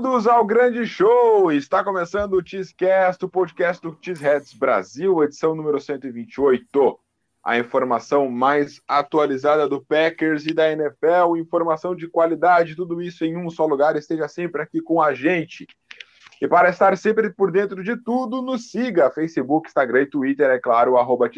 Bem-vindos ao grande show! Está começando o Cheesecast, o podcast do Cheeseheads Brasil, edição número 128. A informação mais atualizada do Packers e da NFL, informação de qualidade, tudo isso em um só lugar. Esteja sempre aqui com a gente. E para estar sempre por dentro de tudo, nos siga: Facebook, Instagram e Twitter, é claro, arroba.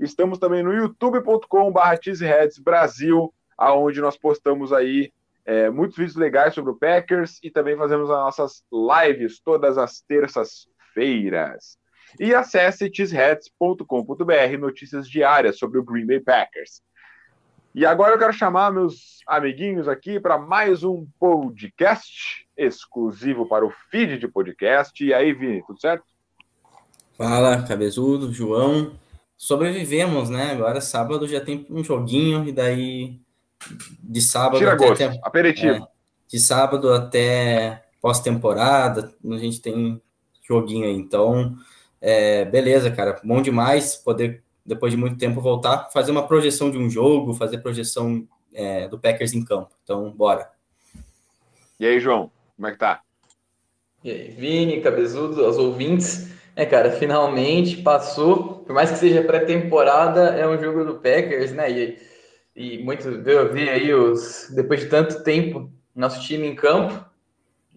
Estamos também no youtube.com.br Brasil, aonde nós postamos aí é, muitos vídeos legais sobre o Packers e também fazemos as nossas lives todas as terças-feiras. E acesse cheeseheads.com.br, notícias diárias sobre o Green Bay Packers. E agora eu quero chamar meus amiguinhos aqui para mais um podcast exclusivo para o feed de podcast. E aí, Vini, tudo certo? Fala, cabezudo, João. Sobrevivemos, né? Agora sábado já tem um joguinho e daí de sábado Tira até, gosto, até aperitivo. É, de sábado até pós-temporada, a gente tem joguinho aí. Então, é, beleza, cara. Bom demais poder, depois de muito tempo, voltar, fazer uma projeção de um jogo, fazer projeção é, do Packers em campo. Então, bora. E aí, João, como é que tá? E aí, Vini, Cabezudo, aos ouvintes. É, cara, finalmente passou. Por mais que seja pré-temporada, é um jogo do Packers, né? E e muito eu vi aí os depois de tanto tempo nosso time em campo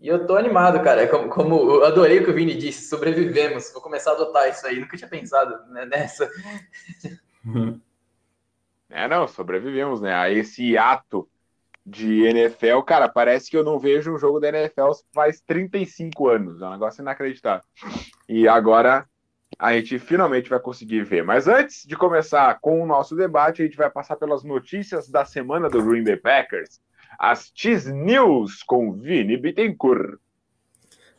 e eu tô animado, cara. É como, como eu adorei o que o Vini disse, sobrevivemos. Vou começar a adotar isso aí. Nunca tinha pensado né, nessa. É, não, sobrevivemos, né? A esse ato de NFL, cara, parece que eu não vejo um jogo da NFL faz 35 anos. É um negócio inacreditável. E agora a gente finalmente vai conseguir ver. Mas antes de começar com o nosso debate, a gente vai passar pelas notícias da semana do Green Bay Packers, as Cheese News com Vini Bittencourt.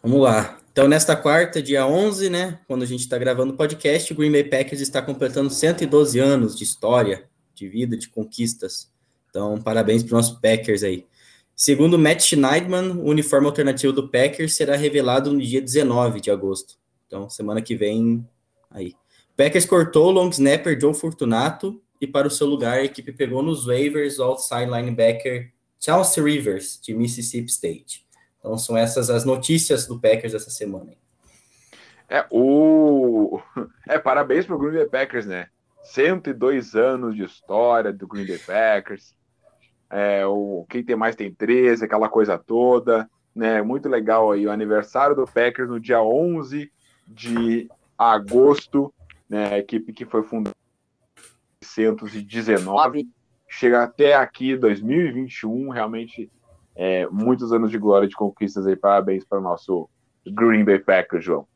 Vamos lá. Então, nesta quarta, dia 11, né, quando a gente está gravando o podcast, o Green Bay Packers está completando 112 anos de história, de vida, de conquistas. Então, parabéns para os nossos Packers aí. Segundo Matt Schneidman, o uniforme alternativo do Packers será revelado no dia 19 de agosto. Então, semana que vem, aí. Packers cortou o long snapper Joe Fortunato e para o seu lugar a equipe pegou nos waivers o outside linebacker Chelsea Rivers, de Mississippi State. Então, são essas as notícias do Packers essa semana. É, o... é parabéns para o Green Bay Packers, né? 102 anos de história do Green Bay Packers. É, o quem tem mais tem 13, aquela coisa toda, né? Muito legal aí o aniversário do Packers no dia 11 de agosto, né, a equipe que foi fundada em 1919, chega até aqui 2021, realmente é, muitos anos de glória, de conquistas aí, parabéns para o nosso Green Bay Packers, João.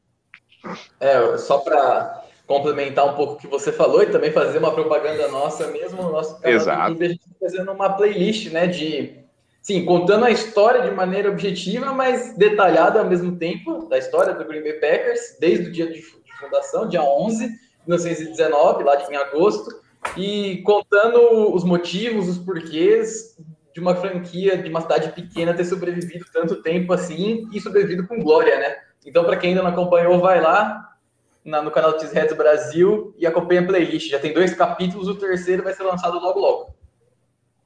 É, só para complementar um pouco o que você falou e também fazer uma propaganda nossa mesmo no nosso canal Exato. YouTube, a gente está fazendo uma playlist, né, de sim, contando a história de maneira objetiva, mas detalhada ao mesmo tempo, da história do Green Bay Packers, desde o dia de, fundação, dia 11 de 1919, lá em agosto, e contando os motivos, os porquês de uma franquia, de uma cidade pequena ter sobrevivido tanto tempo assim e sobrevivido com glória, né? Então, para quem ainda não acompanhou, vai lá na, no canal Cheeseheads Brasil e acompanha a playlist. Já tem dois capítulos, o terceiro vai ser lançado logo logo.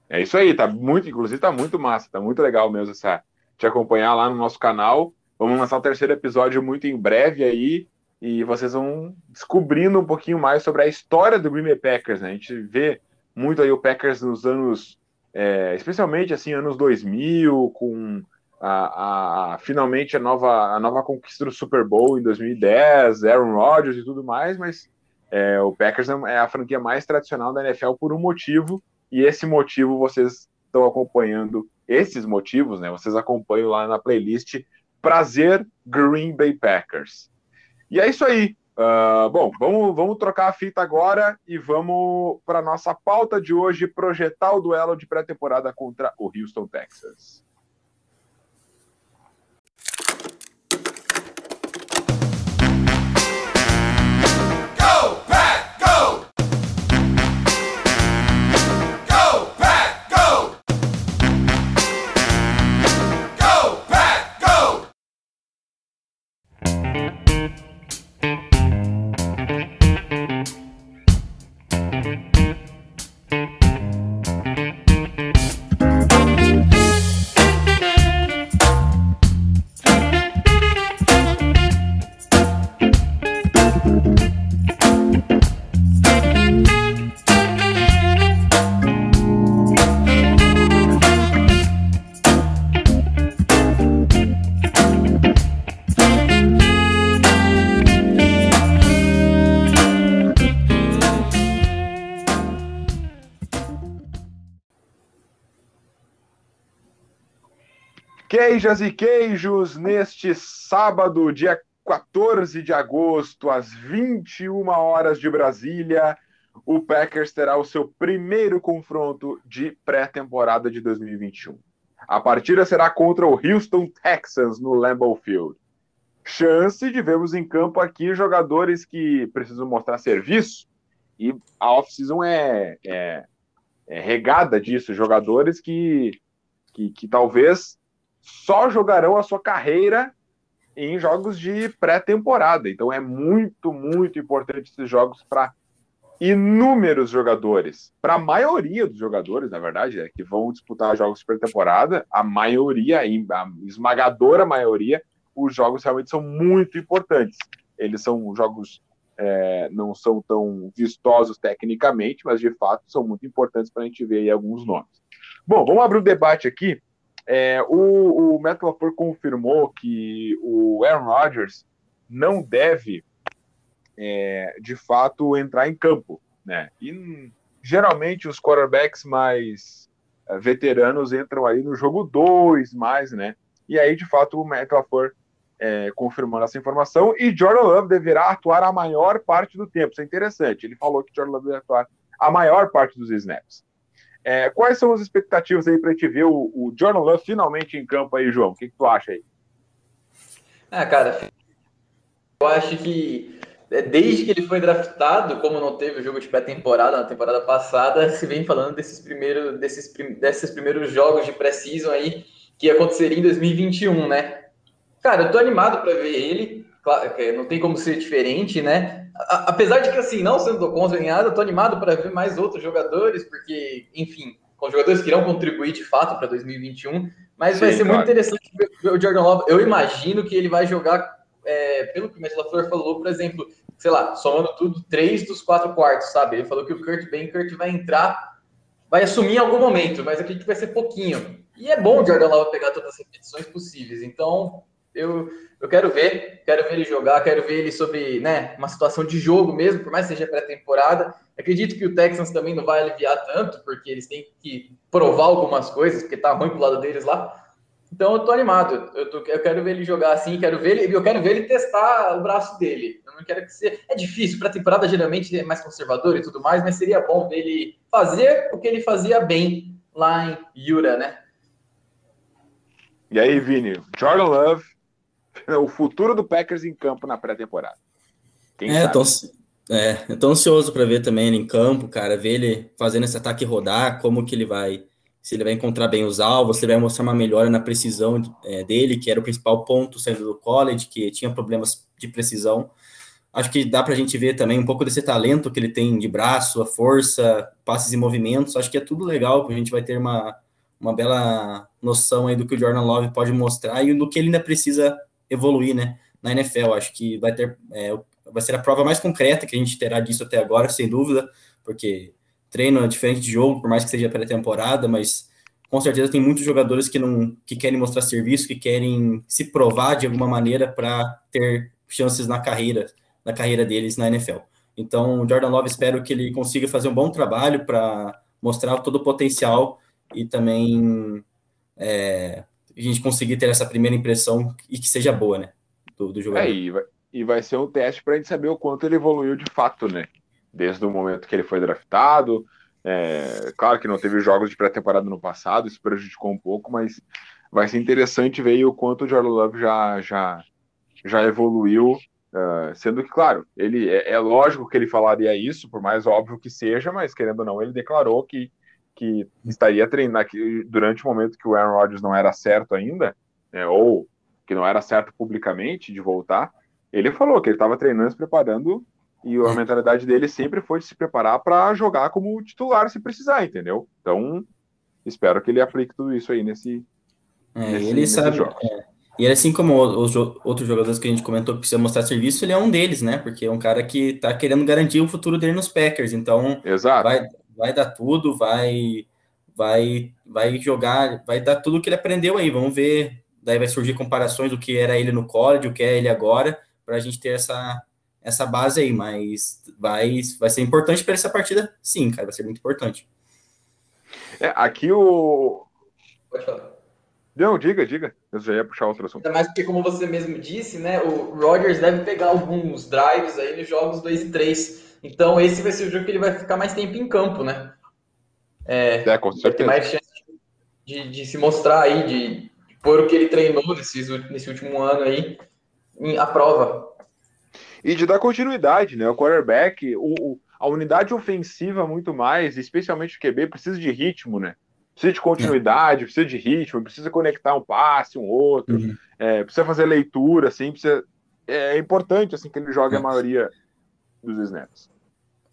É isso aí, tá muito, inclusive tá muito massa, tá muito legal mesmo essa, te acompanhar lá no nosso canal. Vamos lançar o terceiro episódio muito em breve aí e vocês vão descobrindo um pouquinho mais sobre a história do Green Bay Packers, né? A gente vê muito aí o Packers nos anos, é, especialmente assim, anos 2000, com a, a, finalmente a nova, a nova conquista do Super Bowl em 2010, Aaron Rodgers e tudo mais, mas é, o Packers é a franquia mais tradicional da NFL por um motivo, e esse motivo vocês estão acompanhando, esses motivos, né? Vocês acompanham lá na playlist Prazer Green Bay Packers. E é isso aí. Uh, bom, vamos, vamos trocar a fita agora e vamos para nossa pauta de hoje, projetar o duelo de pré-temporada contra o Houston Texas. Queijas e queijos, neste sábado, dia 14 de agosto, às 21 horas de Brasília, o Packers terá o seu primeiro confronto de pré-temporada de 2021. A partida será contra o Houston Texans no Lambeau Field. Chance de vermos em campo aqui jogadores que precisam mostrar serviço, e a off-season é, é, é, regada disso, jogadores que, que, que talvez só jogarão a sua carreira em jogos de pré-temporada. Então é muito, muito importante esses jogos para inúmeros jogadores. Para a maioria dos jogadores, na verdade, é, que vão disputar jogos de pré-temporada, a maioria, a esmagadora maioria, os jogos realmente são muito importantes. Eles são jogos é, não são tão vistosos tecnicamente, mas de fato são muito importantes para a gente ver aí alguns nomes. Bom, vamos abrir o um debate aqui. É, o, o Matt LaFleur confirmou que o Aaron Rodgers não deve, é, de fato, entrar em campo. Né? E geralmente os quarterbacks mais é, veteranos entram aí no jogo 2 mais, né? E aí, de fato, o Matt LaFleur é, confirmando essa informação, e Jordan Love deverá atuar a maior parte do tempo. Isso é interessante. Ele falou que Jordan Love deve atuar a maior parte dos snaps. É, quais são as expectativas aí para a gente ver o, o, Jordan Love finalmente em campo aí, João? O que, que tu acha aí? Ah, cara, eu acho que é, desde que ele foi draftado, como não teve o jogo de pré-temporada na temporada passada, se vem falando desses primeiros, desses, desses primeiros jogos de pré-season aí que aconteceria em 2021, né? Cara, eu tô animado para ver ele. Claro, não tem como ser diferente, né? apesar de que, assim, não sendo contra nem nada, eu tô animado para ver mais outros jogadores, porque, enfim, com jogadores que irão contribuir de fato para 2021. Mas Sim, vai ser claro. muito interessante ver o Jordan Love. Eu imagino que ele vai jogar, é, pelo que o Matt LaFleur falou, por exemplo, sei lá, somando tudo, três dos quatro quartos, sabe? Ele falou que o Kurt Bankert vai entrar, vai assumir em algum momento, mas acredito que vai ser pouquinho. E é bom o Jordan Love pegar todas as repetições possíveis. Então, eu, eu quero ver, quero ver ele jogar, quero ver ele sobre né, uma situação de jogo mesmo, por mais que seja pré-temporada. Acredito que o Texans também não vai aliviar tanto, porque eles têm que provar algumas coisas, porque tá ruim pro lado deles lá. Então eu tô animado, eu, tô, eu quero ver ele jogar assim, quero ver ele, eu quero ver ele testar o braço dele. Eu não quero que seja. É difícil, pré-temporada geralmente é mais conservador e tudo mais, mas seria bom ver ele fazer o que ele fazia bem lá em Yura, né? E aí, Vini, Jordan Love o futuro do Packers em campo na pré-temporada. é, tô, é, eu tô ansioso para ver também ele em campo, cara, ver ele fazendo esse ataque rodar, como que ele vai, se ele vai encontrar bem os alvos, se ele vai mostrar uma melhora na precisão é, dele, que era o principal ponto saindo do college, que tinha problemas de precisão. Acho que dá para a gente ver também um pouco desse talento que ele tem de braço, a força, passes e movimentos. Acho que é tudo legal, a gente vai ter uma, uma bela noção aí do que o Jordan Love pode mostrar e do que ele ainda precisa evoluir, né, na NFL. Acho que vai ter, é, vai ser a prova mais concreta que a gente terá disso até agora, sem dúvida, porque treino é diferente de jogo, por mais que seja pré-temporada, mas com certeza tem muitos jogadores que não que querem mostrar serviço, que querem se provar de alguma maneira para ter chances na carreira, na carreira deles na NFL. Então, o Jordan Love espero que ele consiga fazer um bom trabalho para mostrar todo o potencial e também é, a gente conseguir ter essa primeira impressão e que seja boa, né? Do, do jogador. É, e, vai, e vai ser um teste para a gente saber o quanto ele evoluiu de fato, né? Desde o momento que ele foi draftado. É, claro que não teve jogos de pré-temporada no passado, isso prejudicou um pouco, mas vai ser interessante ver o quanto o Jordan Love já, já, já evoluiu. Uh, sendo que, claro, ele é, é, lógico que ele falaria isso, por mais óbvio que seja, mas querendo ou não, ele declarou que que estaria treinando durante o momento que o Aaron Rodgers não era certo ainda, né, ou que não era certo publicamente de voltar, ele falou que ele estava treinando, se preparando, e a mentalidade dele sempre foi de se preparar para jogar como titular se precisar, entendeu? Então, espero que ele aplique tudo isso aí nesse. É, nesse ele sabe. É, e assim como os outros jogadores que a gente comentou que precisa mostrar serviço, ele é um deles, né? Porque é um cara que está querendo garantir o futuro dele nos Packers. Então, Exato. vai, vai dar tudo, vai vai vai jogar, vai dar tudo que ele aprendeu aí. Vamos ver, daí vai surgir comparações do que era ele no college, o que é ele agora, para a gente ter essa essa base aí, mas vai vai ser importante para essa partida, sim, cara, vai ser muito importante. É, aqui o Não, diga, diga. Eu já ia puxar outro assunto. Ainda mais porque, como você mesmo disse, né? O Rodgers deve pegar alguns drives aí nos jogos 2 e 3. Então, esse vai ser o jogo que ele vai ficar mais tempo em campo, né? É, é com certeza. Vai ter mais chance de, de se mostrar aí, de, de pôr o que ele treinou nesse, nesse último ano aí em, a prova. E de dar continuidade, né? O quarterback, o, o, a unidade ofensiva muito mais, especialmente o QB, precisa de ritmo, né? Precisa de continuidade, é. precisa de ritmo, precisa conectar um passe, um outro, uhum. é, precisa fazer leitura, assim, precisa, é, é importante assim que ele jogue a é. maioria dos snaps.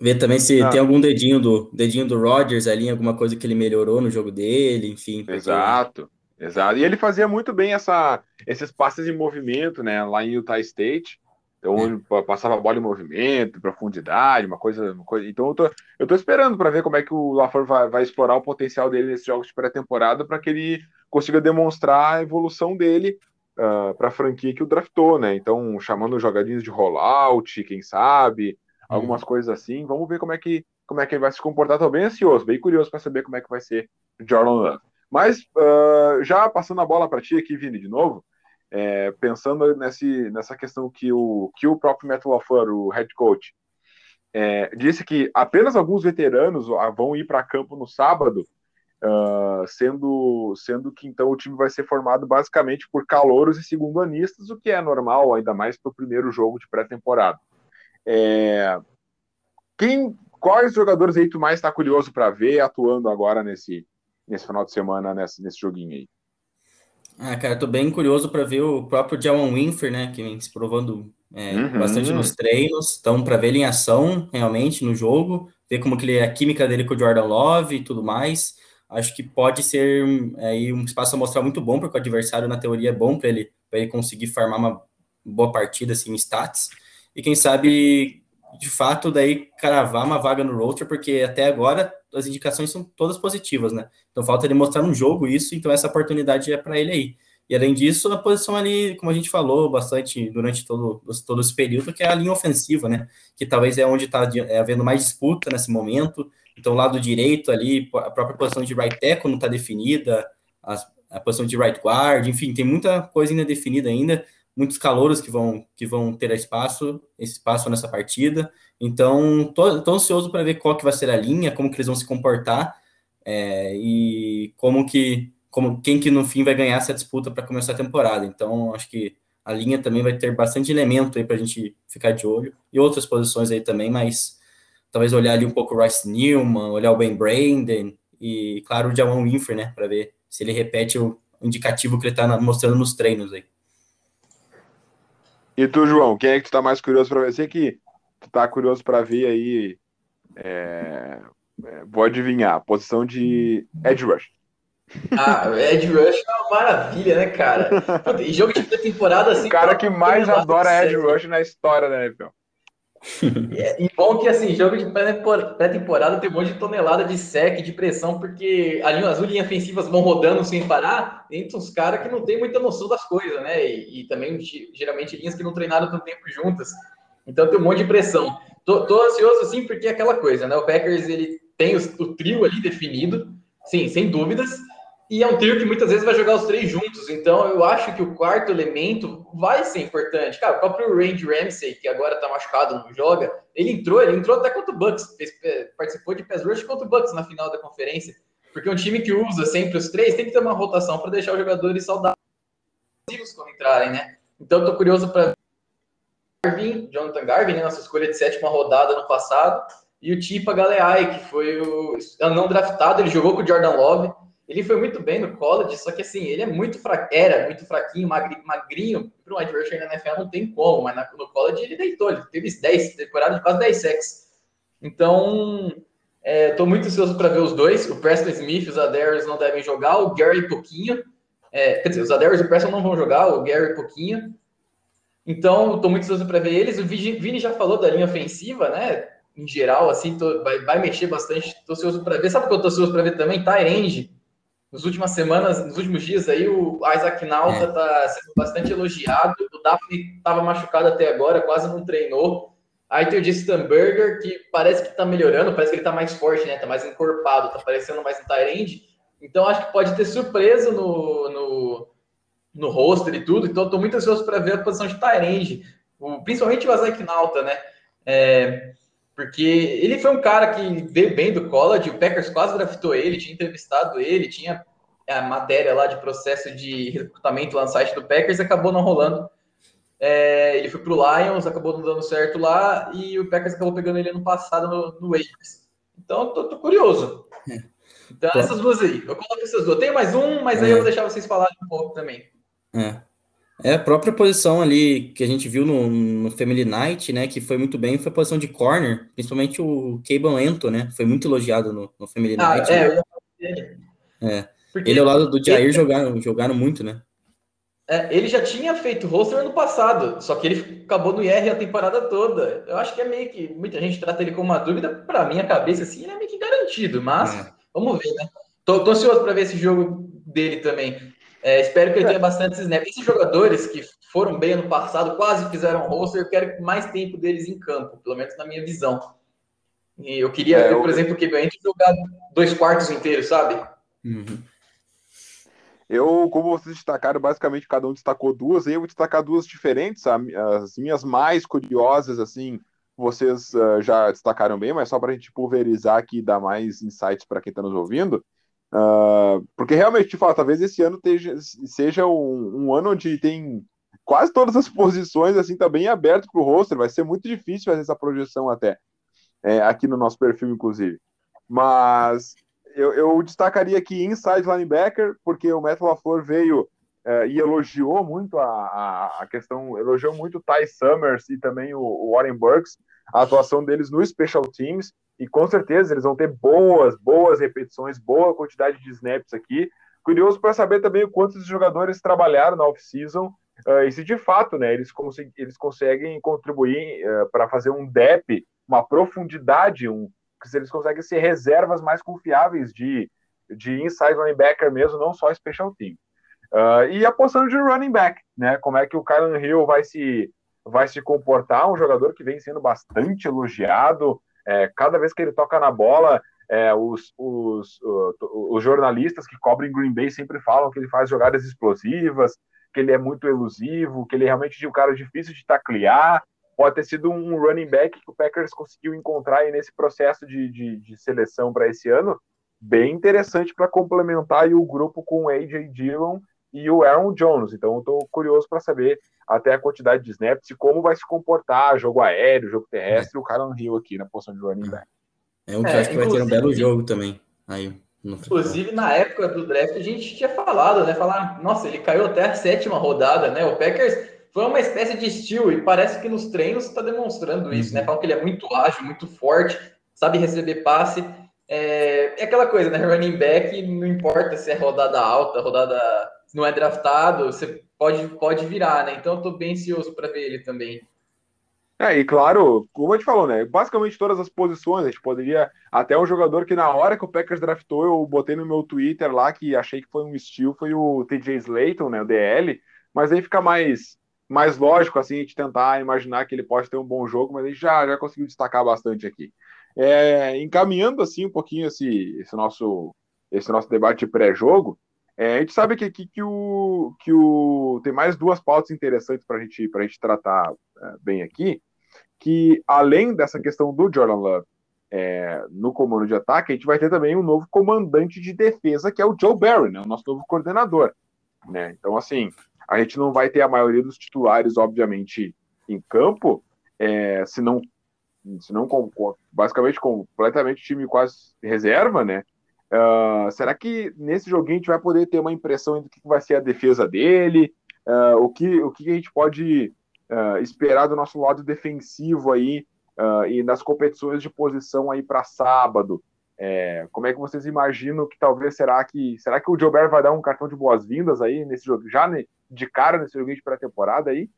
Ver também se ah. tem algum dedinho do dedinho do Rodgers ali, alguma coisa que ele melhorou no jogo dele, enfim. Porque... Exato, exato. E ele fazia muito bem essa, esses passes em movimento, né, lá em Utah State. Então é. passava a bola em movimento, profundidade, uma coisa, uma coisa. Então eu tô, eu tô esperando para ver como é que o LaFleur vai, vai explorar o potencial dele nesses jogos de pré-temporada para que ele consiga demonstrar a evolução dele uh, ah, para a franquia que o draftou, né? Então chamando jogadinhos de rollout, quem sabe, uhum. algumas coisas assim. Vamos ver como é que como é que ele vai se comportar. Tô bem ansioso, bem curioso para saber como é que vai ser o Jordan Love. Mas uh, já passando a bola para ti aqui, Vini, de novo é, pensando nesse, nessa questão que o, que o próprio Matt LaFleur, o head coach, é, disse que apenas alguns veteranos vão ir para campo no sábado, uh, sendo, sendo que então o time vai ser formado basicamente por calouros e segundo-anistas, o que é normal, ainda mais para o primeiro jogo de pré-temporada. É, quem, quais jogadores aí tu mais está curioso para ver atuando agora nesse, nesse final de semana, nesse, nesse joguinho aí? Ah, cara, tô bem curioso para ver o próprio Jawan Winfer, né, que vem se provando é, uhum. bastante nos treinos, então para ver ele em ação realmente no jogo, ver como que ele, a química dele com o Jordan Love e tudo mais. Acho que pode ser aí um espaço a mostrar muito bom, porque o adversário na teoria é bom para ele, para ele conseguir farmar uma boa partida assim em stats. E quem sabe de fato daí cravar uma vaga no roster, porque até agora as indicações são todas positivas, né? Então falta ele mostrar no jogo isso, então essa oportunidade é para ele aí. E além disso, a posição ali, como a gente falou bastante durante todo, todo esse período, que é a linha ofensiva, né? Que talvez é onde está é, havendo mais disputa nesse momento. Então, lado direito ali, a própria posição de right tackle não está definida, a, a, posição de right guard, enfim, tem muita coisa ainda definida ainda, muitos calouros que vão, que vão ter espaço, espaço nessa partida. Então, tô, ansioso para ver qual que vai ser a linha, como que eles vão se comportar é, e como que, como quem que no fim vai ganhar essa disputa para começar a temporada. Então, acho que a linha também vai ter bastante elemento aí para a gente ficar de olho e outras posições aí também, mas talvez olhar ali um pouco o Rice Newman, olhar o Ben Brandon e, claro, o Jawan Winfrey, né, para ver se ele repete o indicativo que ele está mostrando nos treinos aí. E tu, João, quem é que tu tá mais curioso para ver? Sei que tu tá curioso para ver aí. É, é, vou adivinhar, posição de Edge Rush. Ah, Edge Rush é uma maravilha, né, cara? E jogo de pré-temporada assim. O cara que mais adora Edge Rush na história da NFL. É, e bom que, assim, jogo de pré-temporada tem um monte de tonelada de sec, de pressão, porque ali as linhas ofensivas vão rodando sem parar, entre uns caras que não tem muita noção das coisas, né? E, e, também, geralmente, linhas que não treinaram tanto tempo juntas. Então tem um monte de pressão. Tô, tô ansioso, assim, porque é aquela coisa, né? O Packers, ele tem o, o trio ali definido, sim, sem dúvidas, e é um trio que muitas vezes vai jogar os três juntos. Então, eu acho que o quarto elemento vai ser importante. Cara, o próprio Randy Ramsey, que agora tá machucado, não joga, ele entrou, ele entrou até contra o Bucks, fez, é, participou de pass rush contra o Bucks na final da conferência. Porque um time que usa sempre os três tem que ter uma rotação para deixar os jogadores saudáveis quando entrarem, né? Então, tô curioso para Garvin, Jonathan Garvin, né, nossa escolha de sétima rodada no passado, e o Tipa Galeai, que foi o não draftado, ele jogou com o Jordan Love ele foi muito bem no college, só que assim, ele é muito fra... era muito fraquinho, magrinho, magrinho para um adversário na NFL não tem como, mas no college ele deitou, ele teve 10 temporadas de quase 10 sacks. Então, estou é, muito ansioso para ver os dois. O Preston Smith os Adairs não devem jogar, o Gary pouquinho. É, quer dizer, os Adairs e o Preston não vão jogar, o Gary pouquinho. Então, estou muito ansioso para ver eles. O Vini já falou da linha ofensiva, né? Em geral, assim, tô, vai, vai mexer bastante. Estou ansioso para ver. Sabe o que eu estou ansioso para ver também? Tyrande nos últimas semanas, nos últimos dias aí, o Isaac Nauta está é. sendo bastante elogiado. O Daphne estava machucado até agora, quase não treinou. Aí tem o Justin Burger, que parece que está melhorando, parece que ele está mais forte, né? Tá mais encorpado, tá parecendo mais um Tyrande. Então acho que pode ter surpresa no, no, no roster e tudo, então estou muito ansioso para ver a posição de Tyrande, principalmente o Isaac Nauta, né? É, porque ele foi um cara que veio bem do college, o Packers quase draftou ele, tinha entrevistado ele, tinha a matéria lá de processo de recrutamento lá no site do Packers, acabou não rolando. É, ele foi para o Lions, acabou não dando certo lá, e o Packers acabou pegando ele ano passado no, no Waves. Então, tô, tô curioso. É. Então, essas duas aí. Eu coloco essas duas. Tem mais um, mas é. aí eu vou deixar vocês falarem um pouco também. É. É a própria posição ali que a gente viu no, no Family Night, né? Que foi muito bem, foi a posição de corner, principalmente o Cable Ento, né? Foi muito elogiado no, no Family ah, Night. É, né? eu... é. Ele ao lado do Jair ele... jogaram, jogaram muito, né? É, ele já tinha feito roster ano passado, só que ele acabou no IR a temporada toda. Eu acho que é meio que muita gente trata ele como uma dúvida. Para minha cabeça, assim, ele é meio que garantido, mas é. vamos ver, né? Tô, tô ansioso para ver esse jogo dele também. É, espero que ele tenha bastante snaps. Esses jogadores que foram bem ano passado, quase fizeram roster, eu quero mais tempo deles em campo, pelo menos na minha visão. E eu queria é, ver, por eu... exemplo, o Kevin jogar dois quartos inteiros, sabe? Uhum. Eu, como vocês destacaram, basicamente cada um destacou duas, eu vou destacar duas diferentes, as minhas mais curiosas, assim, vocês uh, já destacaram bem, mas só para a gente pulverizar aqui e dar mais insights para quem está nos ouvindo. Uh, porque realmente, te talvez esse ano teja, seja um, um, ano onde tem quase todas as posições assim tá bem aberto para o roster. Vai ser muito difícil fazer essa projeção até é, aqui no nosso perfil, inclusive. Mas eu, eu, destacaria aqui inside linebacker, porque o Matt LaFleur veio é, e elogiou muito a, a, questão, elogiou muito o Ty Summers e também o, o Warren Burks, a atuação deles no Special Teams e com certeza eles vão ter boas, boas repetições, boa quantidade de snaps aqui. Curioso para saber também o quanto os jogadores trabalharam na off-season uh, e se de fato né, eles, consegu eles conseguem contribuir uh, para fazer um depth, uma profundidade, um, se eles conseguem ser reservas mais confiáveis de, de inside linebacker mesmo, não só special team. Uh, e apostando de running back, né? Como é que o Kylan Hill vai se, vai se comportar, um jogador que vem sendo bastante elogiado, é, cada vez que ele toca na bola, é, os, os, os, jornalistas que cobrem Green Bay sempre falam que ele faz jogadas explosivas, que ele é muito elusivo, que ele é realmente um cara difícil de taclear. Pode ter sido um running back que o Packers conseguiu encontrar aí nesse processo de, de, de seleção para esse ano, bem interessante para complementar o grupo com o AJ Dillon e o Aaron Jones. Então, eu estou curioso para saber até a quantidade de snaps e como vai se comportar jogo aéreo, jogo terrestre, é. o Kylan Hill aqui na posição de running back. É um que é, acho que vai ter um belo jogo também. Aí, inclusive, na época do draft, a gente tinha falado, né? Falar, nossa, ele caiu até a sétima rodada, né? O Packers foi uma espécie de estilo e parece que nos treinos está demonstrando isso, né? Uhum. Falam que ele é muito ágil, muito forte, sabe receber passe. É, é aquela coisa, né? Running back, não importa se é rodada alta, rodada não é draftado, você pode, pode virar, né? Então eu tô bem ansioso para ver ele também. É, e claro, como a gente falou, né? Basicamente todas as posições, a gente poderia. Até um jogador que na hora que o Packers draftou, eu botei no meu Twitter lá que achei que foi um estilo, foi o TJ Slayton, né? O DL. Mas aí fica mais, mais lógico, assim, a gente tentar imaginar que ele pode ter um bom jogo, mas a gente já, já conseguiu destacar bastante aqui. É, encaminhando assim um pouquinho esse, esse, nosso, esse nosso debate pré-jogo, é, a gente sabe que aqui que o, que o tem mais duas pautas interessantes para gente, a gente tratar é, bem aqui, que além dessa questão do Jordan Love é, no comando de ataque, a gente vai ter também um novo comandante de defesa, que é o Joe Barry, né, o nosso novo coordenador. Né? Então, assim, a gente não vai ter a maioria dos titulares, obviamente, em campo, é, se não, se não basicamente completamente time quase reserva, né? Uh, será que nesse joguinho a gente vai poder ter uma impressão do que vai ser a defesa dele? Uh, o, que, o que a gente pode uh, esperar do nosso lado defensivo aí e nas competições de posição aí para sábado? É, como é que vocês imaginam que talvez será que será que o Bear vai dar um cartão de boas-vindas aí nesse jogo já de cara nesse joguinho de pré-temporada aí?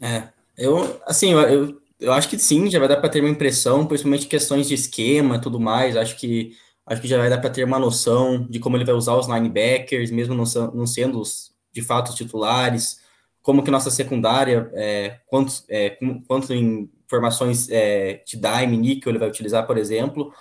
É, eu assim eu, eu acho que sim, já vai dar para ter uma impressão, principalmente questões de esquema tudo mais. Acho que acho que já vai dar para ter uma noção de como ele vai usar os linebackers, mesmo não, não sendo os, de fato os titulares, como que nossa secundária, é, quantos, é, quanto em informações é, de dime, níquel ele vai utilizar, por exemplo.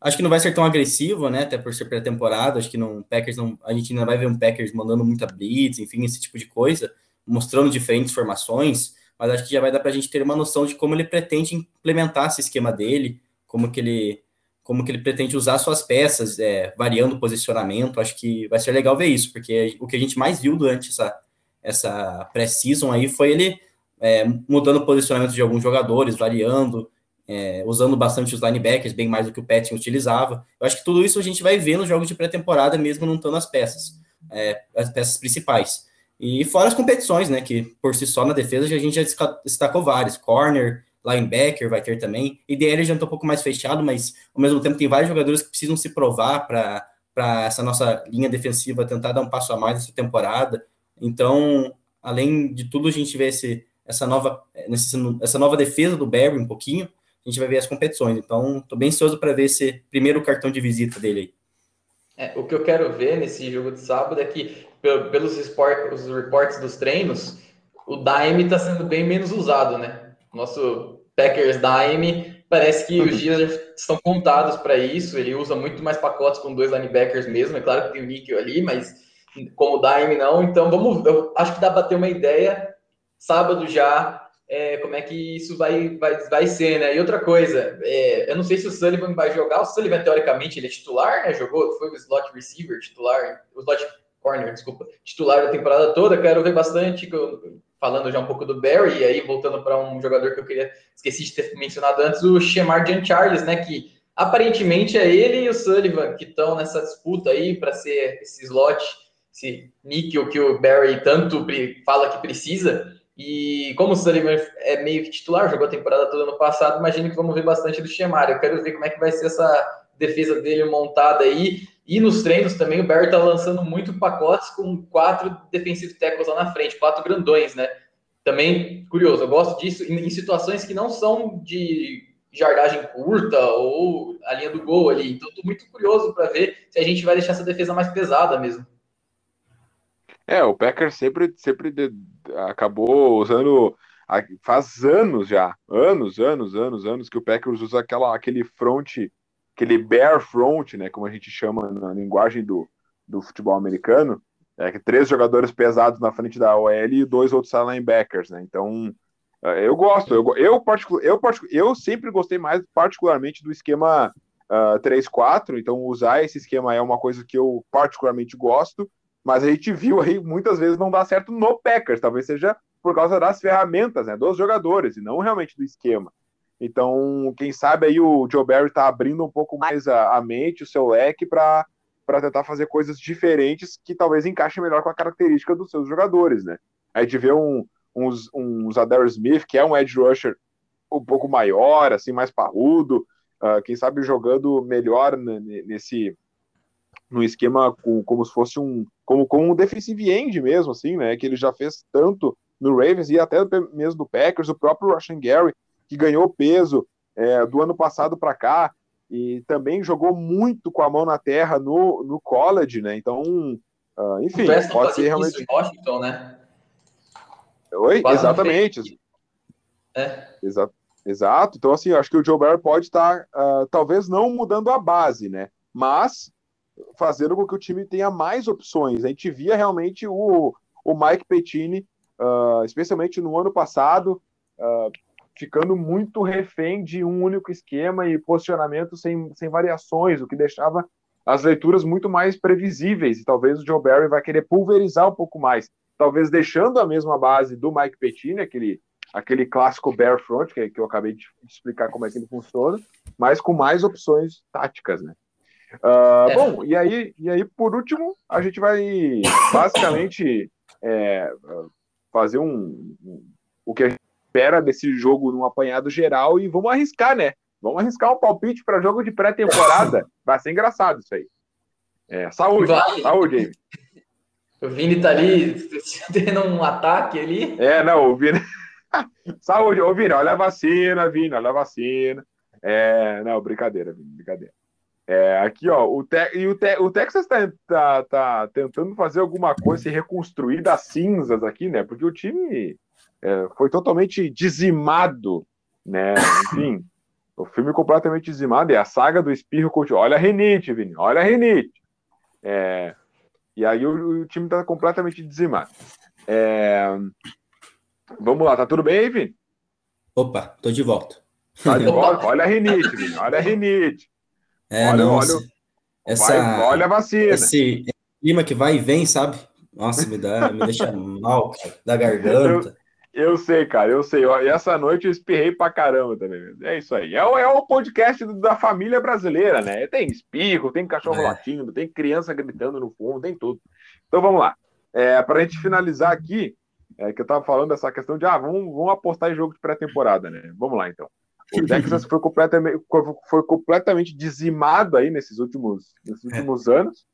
Acho que não vai ser tão agressivo, né? Até por ser pré-temporada. Acho que não, Packers não, a gente ainda vai ver um Packers mandando muita blitz, enfim, esse tipo de coisa, mostrando diferentes formações. Mas acho que já vai dar para a gente ter uma noção de como ele pretende implementar esse esquema dele, como que ele, como que ele pretende usar suas peças, é, variando o posicionamento. Acho que vai ser legal ver isso, porque o que a gente mais viu durante essa, essa pré-season aí foi ele é, mudando o posicionamento de alguns jogadores, variando é, usando bastante os linebackers, bem mais do que o Petting utilizava. Eu acho que tudo isso a gente vai ver nos jogos de pré-temporada, mesmo não estando as peças, é, as peças principais. E fora as competições, né, que por si só na defesa a gente já destacou vários, corner, linebacker vai ter também, e DL já está um pouco mais fechado, mas ao mesmo tempo tem vários jogadores que precisam se provar para essa nossa linha defensiva tentar dar um passo a mais nessa temporada. Então, além de tudo, a gente vê esse, essa, nova, essa nova defesa do Barry um pouquinho, a gente vai ver as competições. Então, estou bem ansioso para ver esse primeiro cartão de visita dele aí. É, o que eu quero ver nesse jogo de sábado é que, pelos os reportes dos treinos, o Daime está sendo bem menos usado, né? Nosso Packers Daime parece que os dias estão contados para isso. Ele usa muito mais pacotes com dois linebackers mesmo. É claro que tem o níquel ali, mas como o Daime não. Então, vamos, eu acho que dá para ter uma ideia. Sábado já é, como é que isso vai, vai, vai ser, né? E outra coisa, é, eu não sei se o Sullivan vai jogar. O Sullivan, teoricamente, ele é titular, né? Jogou, foi o slot receiver titular, o slot corner, desculpa, titular da temporada toda. Quero ver bastante, falando já um pouco do Barry, e aí voltando para um jogador que eu queria, esqueci de ter mencionado antes, o Shemar Jan Charles, né? Que aparentemente é ele e o Sullivan que estão nessa disputa aí para ser esse slot, esse níquel que o Barry tanto fala que precisa. E como o Sullivan é meio que titular, jogou a temporada toda no passado, imagino que vamos ver bastante do Chemar. Eu quero ver como é que vai ser essa defesa dele montada aí. E nos treinos também, o Barry tá lançando muito pacotes com quatro defensive tackles lá na frente, quatro grandões, né? Também curioso, eu gosto disso em, situações que não são de jardagem curta ou a linha do gol ali. Então, tô muito curioso para ver se a gente vai deixar essa defesa mais pesada mesmo. É, o Packers sempre, sempre acabou usando. Faz anos já, anos, anos, anos, anos que o Packers usa aquela, aquele front, aquele bare front, né? Como a gente chama na linguagem do, do futebol americano. É que três jogadores pesados na frente da OL e dois outros linebackers, né? Então, é, eu gosto, eu, eu, eu, eu sempre gostei mais, particularmente, do esquema uh, ah, 3-4, então usar esse esquema é uma coisa que eu particularmente gosto mas a gente viu aí muitas vezes não dá certo no Packers, talvez seja por causa das ferramentas, né, dos jogadores, e não realmente do esquema. Então, quem sabe aí o Joe Barry está abrindo um pouco mais a, a mente, o seu leque, para tentar fazer coisas diferentes que talvez encaixem melhor com a característica dos seus jogadores, né? A gente vê um, uns, uns Adair Smith, que é um edge rusher um pouco maior, assim, mais parrudo, uh, quem sabe jogando melhor nesse, no esquema com, como se fosse um como, como um defensive end mesmo, assim, né? Que ele já fez tanto no Ravens e até mesmo do Packers, o próprio Russian Gary, que ganhou peso é, do ano passado para cá e também jogou muito com a mão na terra no, no college, né? Então, uh, enfim, pode ser realmente. Washington, né? Oi, exatamente. É. Exato. Exato. Então, assim, acho que o Joe Barry pode estar, uh, talvez não mudando a base, né? Mas fazendo com que o time tenha mais opções. A gente via realmente o, o Mike Pettini, uh, especialmente no ano passado, uh, ficando muito refém de um único esquema e posicionamento sem, sem variações, o que deixava as leituras muito mais previsíveis. E talvez o Joe Barry vai querer pulverizar um pouco mais, talvez deixando a mesma base do Mike Pettini, aquele aquele clássico bear front que, que eu acabei de explicar como é que ele funciona, mas com mais opções táticas, né? Uh, é. Bom, e aí, e aí, por último, a gente vai basicamente é, fazer um, um, o que a gente espera desse jogo num apanhado geral e vamos arriscar, né? Vamos arriscar um palpite para jogo de pré-temporada. Vai ser engraçado isso aí. É, saúde, vai. saúde, aí. O Vini tá ali tendo um ataque ali. É, não, o Vini. saúde, ô Vini, olha a vacina, Vini, olha a vacina. É, não, brincadeira, Vini, brincadeira. É, aqui, ó, o, te, e o, te, o Texas tá, tá, tá, tentando fazer alguma coisa, se reconstruir das cinzas aqui, né? Porque o time é, foi totalmente dizimado, né? Enfim, O filme completamente dizimado e a saga do espirro continua. Olha a rinite, Vini, olha a rinite. É, e aí o, o time está completamente dizimado. É, vamos lá, tá tudo bem aí, Vini? Opa, tô de volta. Tá de volta? Olha a rinite, Vini, olha a rinite. É, olha, não, olha, essa, vai, olha a vacina. Esse clima que vai e vem, sabe? Nossa, me, dá, me deixa mal, cara, da garganta. Eu, eu sei, cara, eu sei. E essa noite eu espirrei pra caramba também. É isso aí. É, o, é o podcast da família brasileira, né? Tem espirro, tem cachorro é. latindo, tem criança gritando no fundo, tem tudo. Então vamos lá. É, para a gente finalizar aqui, é, que eu tava falando dessa questão de ah, vamos, vamos apostar em jogo de pré-temporada, né? Vamos lá então. O Texas foi completamente, foi completamente dizimado aí nesses últimos, nesses é. últimos é. anos.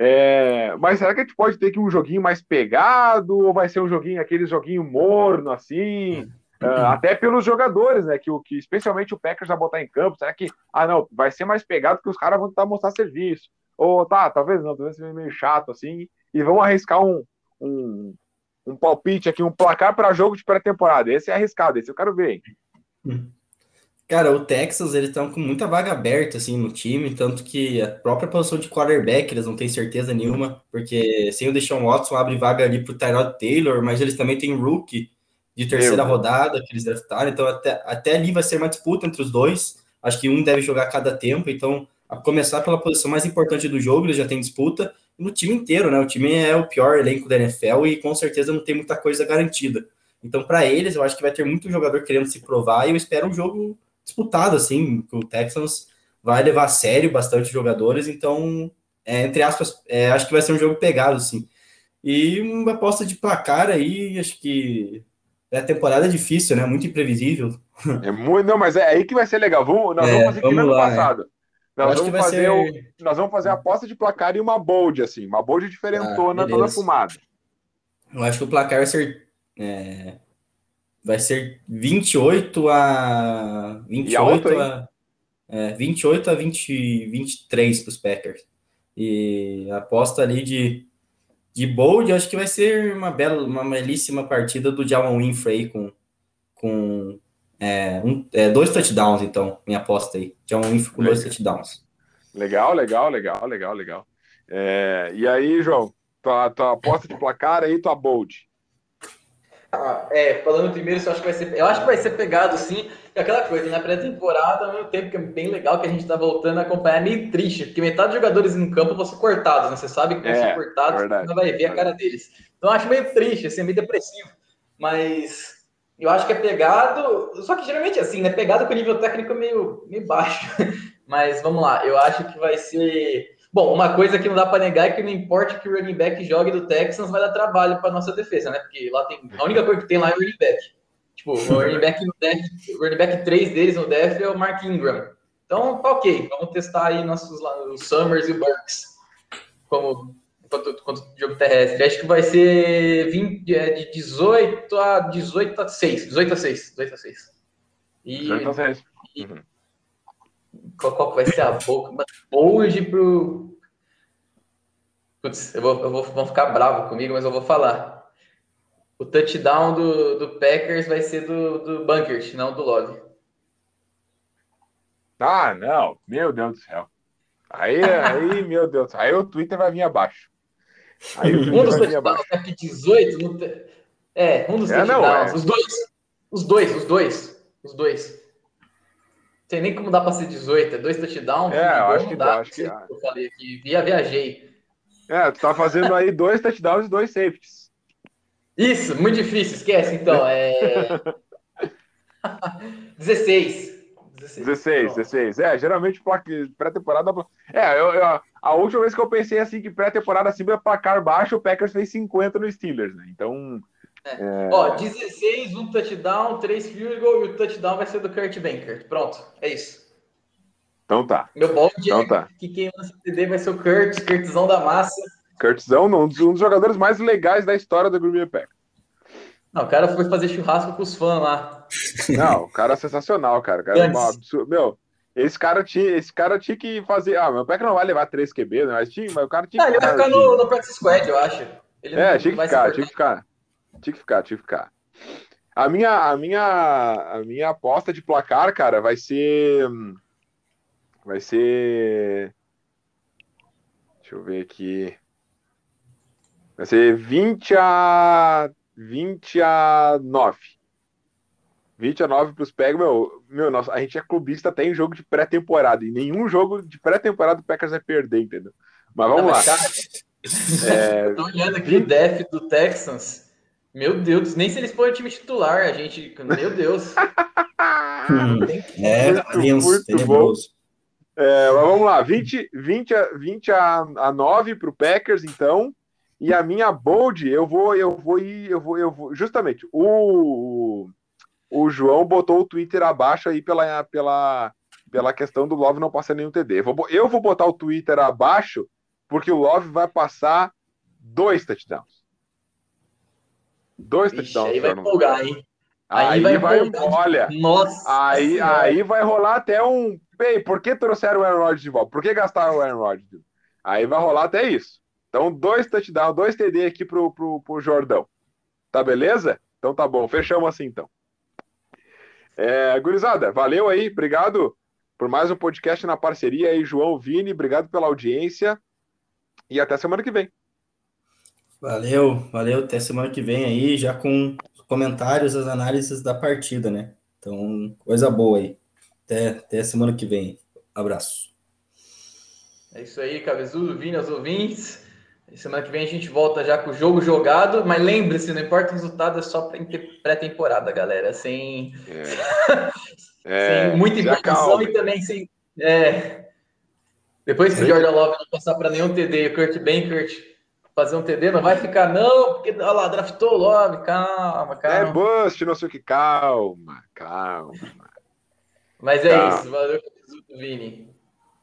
É, mas será que a gente pode ter aqui um joguinho mais pegado ou vai ser um joguinho, aquele joguinho morno assim? Uh, até pelos jogadores, né? Que, que especialmente o Packers vai botar em campo. Será que, ah, não, vai ser mais pegado que os caras vão tentar mostrar serviço? Ou tá, talvez não, talvez seja meio chato assim. E vão arriscar um, um, um palpite aqui, um placar para jogo de pré-temporada. Esse é arriscado, esse eu quero ver. Hein? Cara, o Texas, eles estão com muita vaga aberta, assim, no time, tanto que a própria posição de quarterback, eles não têm certeza nenhuma, porque sem o Deshaun Watson abre vaga ali pro Tyrod Taylor, mas eles também têm rookie de terceira Meu. rodada que eles draftaram, então até, até ali vai ser uma disputa entre os dois, acho que um deve jogar cada tempo, então a começar pela posição mais importante do jogo, eles já têm disputa, no time inteiro, né, o time é o pior elenco da NFL e com certeza não tem muita coisa garantida. Então, para eles, eu acho que vai ter muito jogador querendo se provar e eu espero um jogo disputado, assim, que o Texans vai levar a sério bastante jogadores, então, é, entre aspas, é, acho que vai ser um jogo pegado, assim. E uma aposta de placar aí, acho que é a temporada difícil, né? Muito imprevisível. É muito, não, mas é aí que vai ser legal. Vamos, nós é, vamos fazer vamos que no ano passado. É. Nós vamos, fazer ser... o, nós vamos fazer a aposta de placar e uma bold, assim, uma bold diferentona ah, toda fumada. Eu acho que o placar vai ser é, vai ser 28 a 28 alto, a é, 28 a 20, 23 para os Packers. E aposta ali de, de bold, acho que vai ser uma bela, uma belíssima partida do Jawan Winfrey com, com é, um, é, dois touchdowns, então, minha aposta aí. Jawan Winfrey com legal. dois touchdowns. Legal, legal, legal, legal, legal. É, e aí, João, tua, tua aposta de placar aí, tua bold. Ah, é, falando primeiro, eu acho que vai ser. Eu acho que vai ser pegado, sim. E aquela coisa, na pré-temporada, ao mesmo tempo que é bem legal que a gente tá voltando a acompanhar, é meio triste, porque metade dos jogadores no campo vão ser cortados, né? Você sabe que vão é, ser cortados, verdade, não vai ver a cara deles. Então eu acho meio triste, assim, é meio depressivo. Mas eu acho que é pegado. Só que geralmente assim, né? Pegado com nível técnico meio, meio baixo. Mas vamos lá, eu acho que vai ser Bom, uma coisa que não dá para negar é que não importa que o running back jogue do Texans, vai dar trabalho para nossa defesa, né? Porque lá tem. A única coisa que tem lá é o running back. Tipo, o running back, no def, o running back 3 deles no def é o Mark Ingram. Então, tá ok. Vamos testar aí nossos os Summers e o Burks como quanto, quanto jogo terrestre. Acho que vai ser 20, é, de 18 a 18 a 6. 18 a 6. 18 a 6. E, 18 a 6. Uhum. Qual, qual vai ser a boca? Hoje pro. Putz, eu vou, eu vou, vão ficar bravo comigo, mas eu vou falar. O touchdown do, do Packers vai ser do, do Bunkert, não do Love. Ah, não. Meu Deus do céu. Aí, aí, meu Deus. Aí o Twitter vai vir abaixo. Aí um dos touchdowns, aqui 18. No... É, um dos é, touchdowns. É. Os dois. Os dois, os dois. Os dois tem nem como dar para ser 18, é dois touchdowns. É, eu acho que dá. Acho que, eu falei aqui, via viajei. É, tu tá fazendo aí dois touchdowns e dois safeties. Isso, muito difícil, esquece então. É... 16. 16, 16, 16. É, geralmente pré-temporada. É, eu, eu, a última vez que eu pensei assim que pré-temporada acima placar baixo, o Packers fez 50 no Steelers, né? Então. É. É... Ó, 16, um touchdown, três field goal e o touchdown vai ser do Kurt Banker. Pronto, é isso. Então tá. Meu bom então tá. que quem lança o TD vai ser o Kurt, Kurtzão da massa. Kurtzão, um dos, um dos jogadores mais legais da história do Green Bay Packers. Não, o cara foi fazer churrasco com os fãs lá. Não, o cara é sensacional, cara. O cara é uma absurdo. Meu, esse cara, tinha, esse cara tinha que fazer. Ah, meu Packers não vai levar 3 QB, né? Mas, tinha, mas o cara tinha que. Ah, ele vai ficar no, no Practice Squad, eu acho. Ele é, tinha que ficar, tinha que ficar. Tinha que ficar, tinha que ficar. A minha, a minha, a minha aposta de placar, cara, vai ser. Vai ser. Deixa eu ver aqui. Vai ser 20 a. 20 a 9. 20 a 9 para os Packers. Meu, meu nossa, a gente é clubista até em jogo de pré-temporada. E nenhum jogo de pré-temporada o Packers vai perder, entendeu? Mas vamos Não, lá. é, tô olhando aqui 20... o def do Texans. Meu Deus, nem se eles põem o time titular, a gente. Meu Deus. é, muito, muito tenebroso. É, mas vamos lá, 20, 20, a, 20 a, a 9 para o Packers, então. E a minha bold, eu vou, eu vou ir, eu vou, eu vou. Justamente, o, o João botou o Twitter abaixo aí pela, pela, pela questão do Love não passar nenhum TD. Eu vou, eu vou botar o Twitter abaixo, porque o Love vai passar dois touchdowns. Dois Ixi, touchdowns. Aí vai empolgar, hein? Aí, aí vai, vai olha, Nossa aí, aí vai rolar até um. Bem, por que trouxeram o Aaron Rodgers de volta? Por que gastaram o Aaron Rodgers? Aí vai rolar até isso. Então, dois touchdowns, dois TD aqui pro, pro, pro Jordão. Tá beleza? Então tá bom, fechamos assim então. É, gurizada, valeu aí, obrigado por mais um podcast na parceria aí, João Vini, obrigado pela audiência e até semana que vem. Valeu, valeu. Até semana que vem aí, já com comentários, as análises da partida, né? Então, coisa boa aí. Até, até semana que vem. Abraço. É isso aí, Cabezudo, Vini, aos ouvintes. Semana que vem a gente volta já com o jogo jogado, mas lembre-se, não importa o resultado, é só pré-temporada, galera. Sem, é, sem muita empolgação e também sem. É... Depois que o Jordan Love não passar para nenhum TD o Kurt Bankert fazer um TD, não vai ficar, não, porque olha lá, draftou o Love, calma, calma. É bust, não sei o que, calma, calma. Mas é calma. isso, valeu, Vini.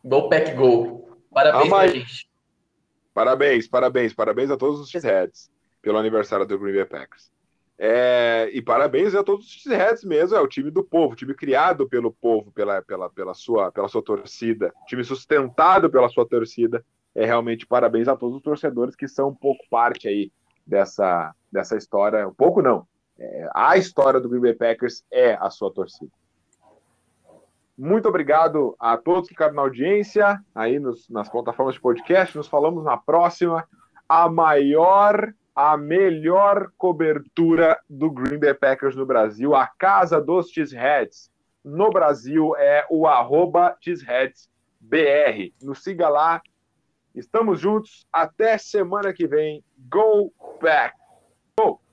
Gol Pack Gol. Parabéns ah, pra gente. Parabéns, parabéns, parabéns a todos os X-Heads pelo aniversário do Green Bay Packers. É, e parabéns a todos os X-Heads mesmo, é o time do povo, time criado pelo povo, pela, pela, pela, sua, pela sua torcida, time sustentado pela sua torcida é realmente parabéns a todos os torcedores que são um pouco parte aí dessa, dessa história. Um pouco não. É, a história do Green Bay Packers é a sua torcida. Muito obrigado a todos que ficaram na audiência, aí nos, nas plataformas de podcast. Nos falamos na próxima. A maior, a melhor cobertura do Green Bay Packers no Brasil, a casa dos Cheeseheads no Brasil é o arroba BR. Nos siga lá, Estamos juntos. Até semana que vem. Go back. Go!